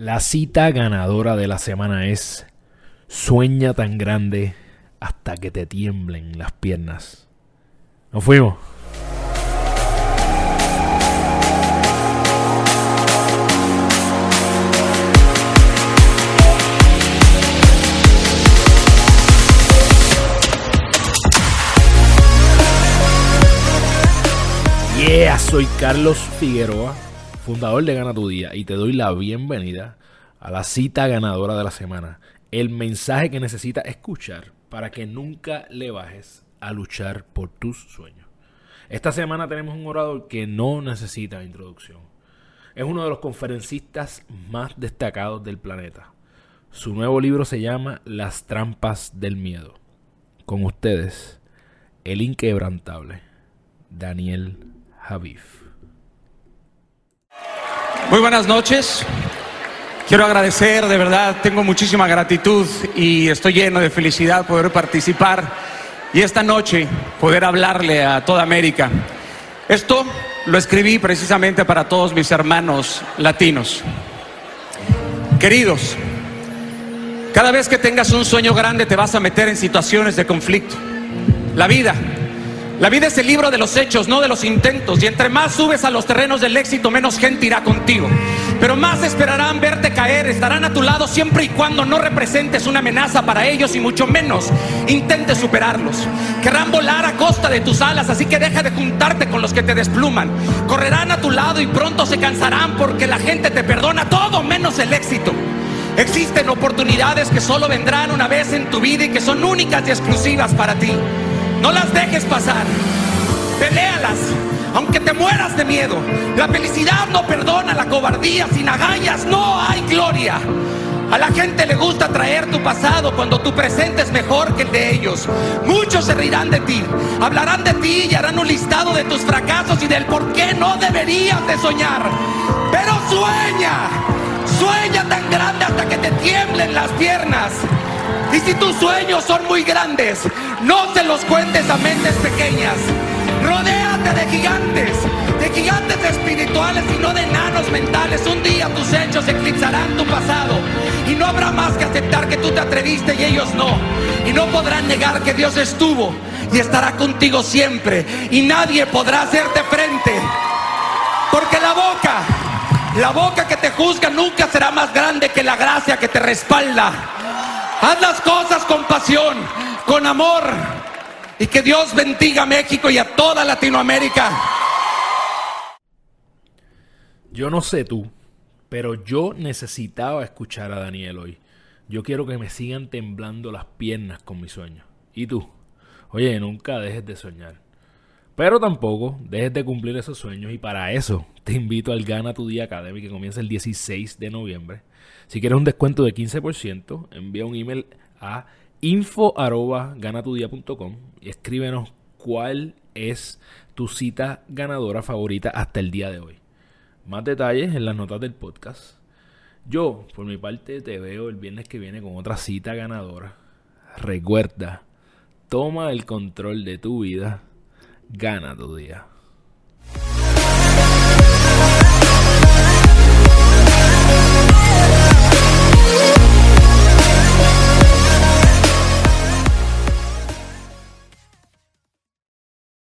La cita ganadora de la semana es Sueña tan grande hasta que te tiemblen las piernas. Nos fuimos. Yeah, soy Carlos Figueroa fundador de Gana Tu Día, y te doy la bienvenida a la cita ganadora de la semana. El mensaje que necesitas escuchar para que nunca le bajes a luchar por tus sueños. Esta semana tenemos un orador que no necesita introducción. Es uno de los conferencistas más destacados del planeta. Su nuevo libro se llama Las trampas del miedo. Con ustedes, el inquebrantable Daniel Javif. Muy buenas noches. Quiero agradecer, de verdad, tengo muchísima gratitud y estoy lleno de felicidad poder participar y esta noche poder hablarle a toda América. Esto lo escribí precisamente para todos mis hermanos latinos. Queridos, cada vez que tengas un sueño grande te vas a meter en situaciones de conflicto. La vida la vida es el libro de los hechos, no de los intentos. Y entre más subes a los terrenos del éxito, menos gente irá contigo. Pero más esperarán verte caer, estarán a tu lado siempre y cuando no representes una amenaza para ellos y mucho menos intentes superarlos. Querrán volar a costa de tus alas, así que deja de juntarte con los que te despluman. Correrán a tu lado y pronto se cansarán porque la gente te perdona todo menos el éxito. Existen oportunidades que solo vendrán una vez en tu vida y que son únicas y exclusivas para ti. No las dejes pasar. Peléalas. Aunque te mueras de miedo. La felicidad no perdona la cobardía. Sin agallas no hay gloria. A la gente le gusta traer tu pasado cuando tu presente es mejor que el de ellos. Muchos se reirán de ti, hablarán de ti y harán un listado de tus fracasos y del por qué no deberías de soñar. Pero sueña, sueña tan grande hasta que te tiemblen las piernas. Y si tus sueños son muy grandes, no se los cuentes a mentes pequeñas. Rodéate de gigantes, de gigantes espirituales y no de enanos mentales. Un día tus hechos eclipsarán tu pasado y no habrá más que aceptar que tú te atreviste y ellos no. Y no podrán negar que Dios estuvo y estará contigo siempre y nadie podrá hacerte frente. Porque la boca, la boca que te juzga nunca será más grande que la gracia que te respalda. Haz las cosas con pasión, con amor. Y que Dios bendiga a México y a toda Latinoamérica. Yo no sé tú, pero yo necesitaba escuchar a Daniel hoy. Yo quiero que me sigan temblando las piernas con mis sueños. ¿Y tú? Oye, nunca dejes de soñar. Pero tampoco dejes de cumplir esos sueños y para eso te invito al Gana Tu Día Academy que comienza el 16 de noviembre. Si quieres un descuento de 15%, envía un email a info.ganatudia.com y escríbenos cuál es tu cita ganadora favorita hasta el día de hoy. Más detalles en las notas del podcast. Yo, por mi parte, te veo el viernes que viene con otra cita ganadora. Recuerda, toma el control de tu vida, gana tu día.